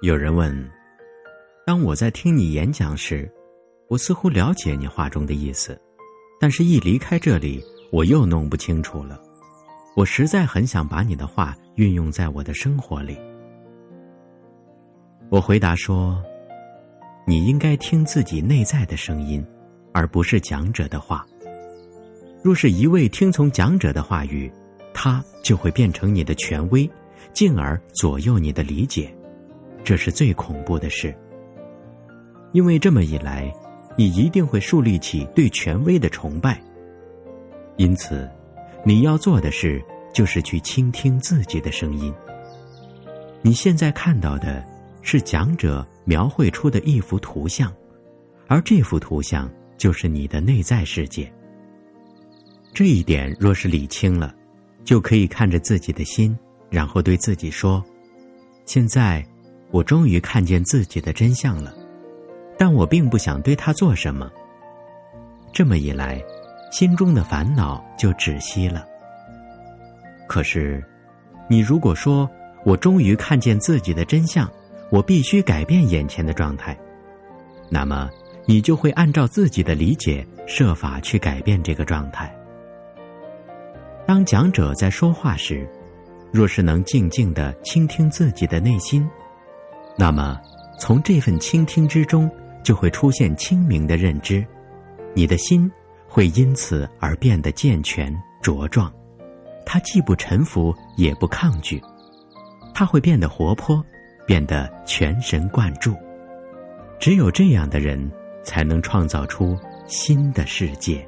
有人问：当我在听你演讲时，我似乎了解你话中的意思，但是一离开这里，我又弄不清楚了。我实在很想把你的话运用在我的生活里。我回答说：你应该听自己内在的声音，而不是讲者的话。若是一味听从讲者的话语，他就会变成你的权威，进而左右你的理解。这是最恐怖的事，因为这么一来，你一定会树立起对权威的崇拜。因此，你要做的事就是去倾听自己的声音。你现在看到的是讲者描绘出的一幅图像，而这幅图像就是你的内在世界。这一点若是理清了，就可以看着自己的心，然后对自己说：“现在。”我终于看见自己的真相了，但我并不想对他做什么。这么一来，心中的烦恼就止息了。可是，你如果说我终于看见自己的真相，我必须改变眼前的状态，那么你就会按照自己的理解设法去改变这个状态。当讲者在说话时，若是能静静的倾听自己的内心。那么，从这份倾听之中，就会出现清明的认知，你的心会因此而变得健全茁壮，它既不臣服也不抗拒，它会变得活泼，变得全神贯注。只有这样的人，才能创造出新的世界。